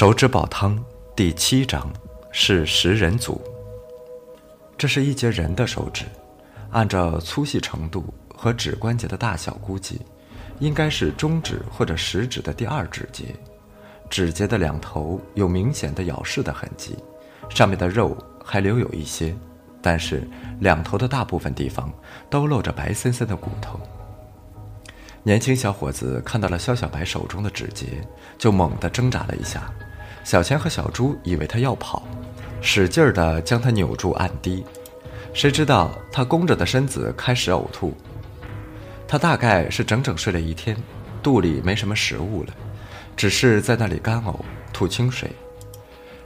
手指煲汤第七章是食人族。这是一截人的手指，按照粗细程度和指关节的大小估计，应该是中指或者食指的第二指节。指节的两头有明显的咬噬的痕迹，上面的肉还留有一些，但是两头的大部分地方都露着白森森的骨头。年轻小伙子看到了肖小白手中的指节，就猛地挣扎了一下。小钱和小猪以为他要跑，使劲儿地将他扭住按低。谁知道他弓着的身子开始呕吐。他大概是整整睡了一天，肚里没什么食物了，只是在那里干呕、吐清水。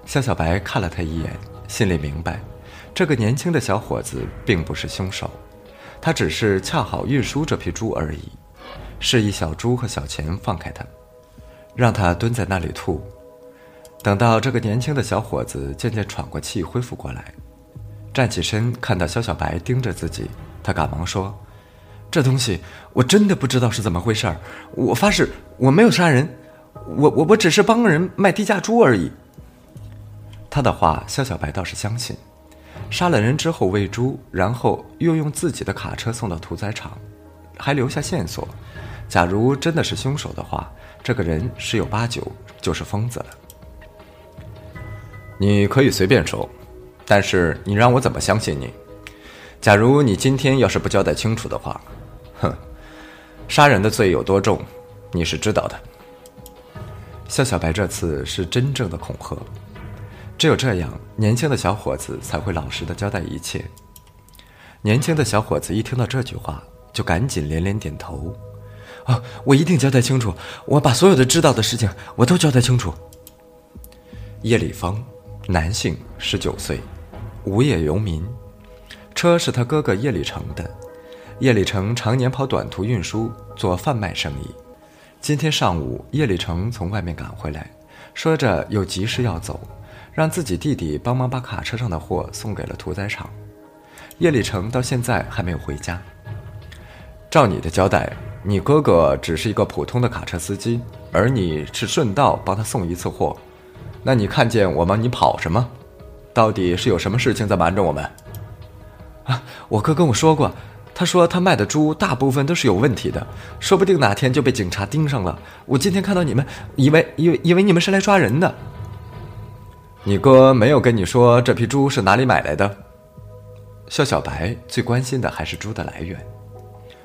肖小白看了他一眼，心里明白，这个年轻的小伙子并不是凶手，他只是恰好运输这批猪而已。示意小猪和小钱放开他，让他蹲在那里吐。等到这个年轻的小伙子渐渐喘过气、恢复过来，站起身，看到肖小白盯着自己，他赶忙说：“这东西我真的不知道是怎么回事儿。我发誓我没有杀人，我我我只是帮人卖低价猪而已。”他的话，肖小白倒是相信。杀了人之后喂猪，然后又用自己的卡车送到屠宰场，还留下线索。假如真的是凶手的话，这个人十有八九就是疯子了。你可以随便说，但是你让我怎么相信你？假如你今天要是不交代清楚的话，哼，杀人的罪有多重，你是知道的。肖小白这次是真正的恐吓，只有这样，年轻的小伙子才会老实的交代一切。年轻的小伙子一听到这句话，就赶紧连连点头。啊！我一定交代清楚，我把所有的知道的事情我都交代清楚。叶丽芳，男性，十九岁，无业游民，车是他哥哥叶立成的。叶立成常年跑短途运输，做贩卖生意。今天上午，叶立成从外面赶回来，说着有急事要走，让自己弟弟帮忙把卡车上的货送给了屠宰场。叶立成到现在还没有回家。照你的交代。你哥哥只是一个普通的卡车司机，而你是顺道帮他送一次货。那你看见我吗？你跑什么？到底是有什么事情在瞒着我们？啊，我哥跟我说过，他说他卖的猪大部分都是有问题的，说不定哪天就被警察盯上了。我今天看到你们，以为以为以为你们是来抓人的。你哥没有跟你说这批猪是哪里买来的？肖小白最关心的还是猪的来源。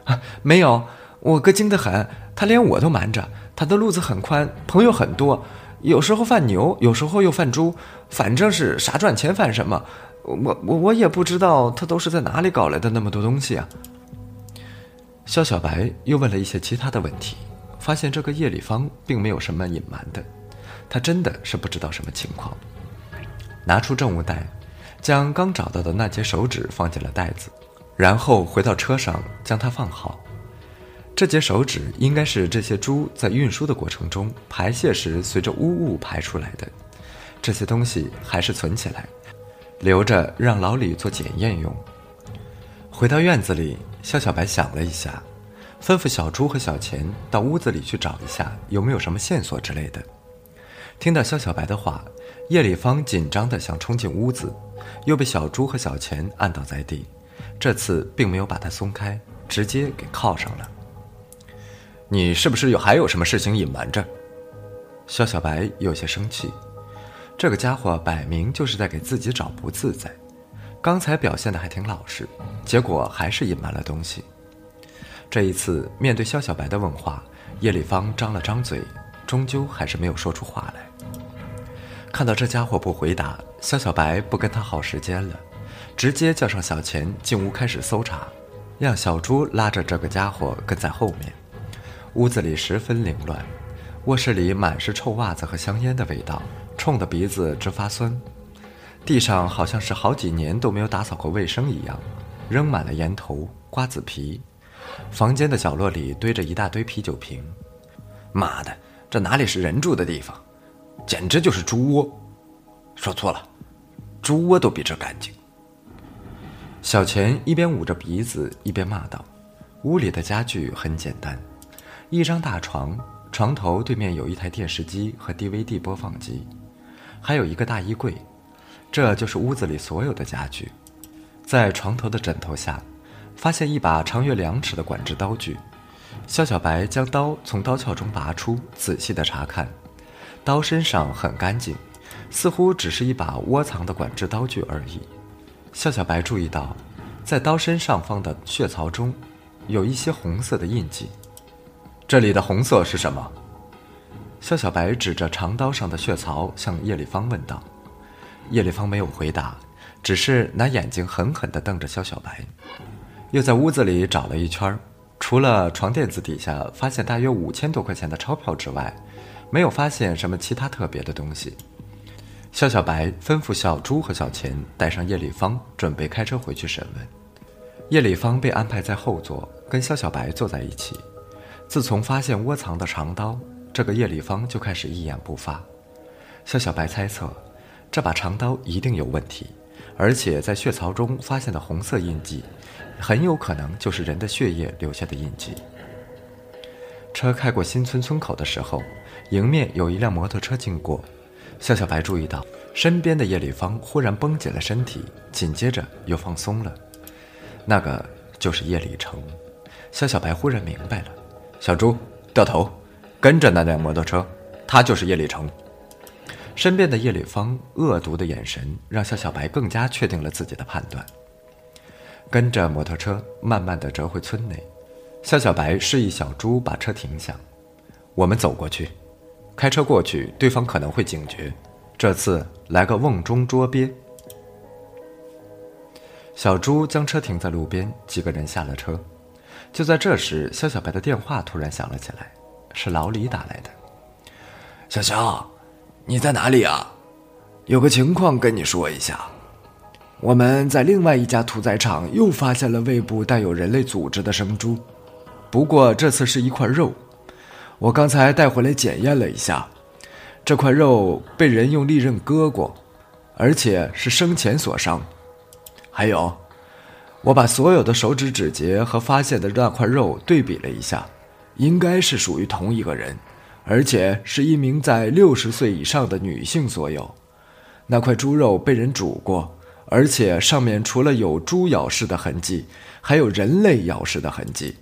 啊，没有。我哥精得很，他连我都瞒着。他的路子很宽，朋友很多，有时候贩牛，有时候又贩猪，反正是啥赚钱贩什么。我我我也不知道他都是在哪里搞来的那么多东西啊。肖小白又问了一些其他的问题，发现这个叶里芳并没有什么隐瞒的，他真的是不知道什么情况。拿出证物袋，将刚找到的那截手指放进了袋子，然后回到车上将它放好。这节手指应该是这些猪在运输的过程中排泄时随着污物排出来的，这些东西还是存起来，留着让老李做检验用。回到院子里，肖小白想了一下，吩咐小猪和小钱到屋子里去找一下有没有什么线索之类的。听到肖小白的话，叶立方紧张地想冲进屋子，又被小猪和小钱按倒在地，这次并没有把他松开，直接给铐上了。你是不是有还有什么事情隐瞒着？肖小白有些生气，这个家伙摆明就是在给自己找不自在。刚才表现的还挺老实，结果还是隐瞒了东西。这一次面对肖小白的问话，叶丽芳张了张嘴，终究还是没有说出话来。看到这家伙不回答，肖小白不跟他耗时间了，直接叫上小钱进屋开始搜查，让小朱拉着这个家伙跟在后面。屋子里十分凌乱，卧室里满是臭袜子和香烟的味道，冲得鼻子直发酸。地上好像是好几年都没有打扫过卫生一样，扔满了烟头、瓜子皮。房间的角落里堆着一大堆啤酒瓶。妈的，这哪里是人住的地方，简直就是猪窝！说错了，猪窝都比这干净。小钱一边捂着鼻子一边骂道：“屋里的家具很简单。”一张大床，床头对面有一台电视机和 DVD 播放机，还有一个大衣柜，这就是屋子里所有的家具。在床头的枕头下，发现一把长约两尺的管制刀具。肖小白将刀从刀鞘中拔出，仔细的查看，刀身上很干净，似乎只是一把窝藏的管制刀具而已。肖小白注意到，在刀身上方的血槽中，有一些红色的印记。这里的红色是什么？肖小白指着长刀上的血槽向叶立芳问道。叶立芳没有回答，只是拿眼睛狠狠地瞪着肖小白，又在屋子里找了一圈除了床垫子底下发现大约五千多块钱的钞票之外，没有发现什么其他特别的东西。肖小白吩咐小朱和小钱带上叶立芳，准备开车回去审问。叶立芳被安排在后座，跟肖小白坐在一起。自从发现窝藏的长刀，这个叶立芳就开始一言不发。肖小白猜测，这把长刀一定有问题，而且在血槽中发现的红色印记。很有可能就是人的血液留下的印记。车开过新村村口的时候，迎面有一辆摩托车经过，肖小白注意到身边的叶立芳忽然绷紧了身体，紧接着又放松了。那个就是叶礼成。肖小白忽然明白了，小朱掉头，跟着那辆摩托车，他就是叶礼成。身边的叶立芳恶毒的眼神让肖小白更加确定了自己的判断。跟着摩托车慢慢的折回村内，肖小白示意小朱把车停下，我们走过去，开车过去，对方可能会警觉，这次来个瓮中捉鳖。小朱将车停在路边，几个人下了车，就在这时，肖小白的电话突然响了起来，是老李打来的。小肖，你在哪里啊？有个情况跟你说一下。我们在另外一家屠宰场又发现了胃部带有人类组织的生猪，不过这次是一块肉。我刚才带回来检验了一下，这块肉被人用利刃割过，而且是生前所伤。还有，我把所有的手指指节和发现的那块肉对比了一下，应该是属于同一个人，而且是一名在六十岁以上的女性所有。那块猪肉被人煮过。而且上面除了有猪咬噬的痕迹，还有人类咬噬的痕迹。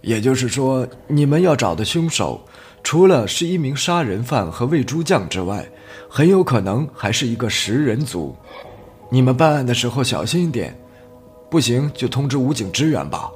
也就是说，你们要找的凶手，除了是一名杀人犯和喂猪匠之外，很有可能还是一个食人族。你们办案的时候小心一点，不行就通知武警支援吧。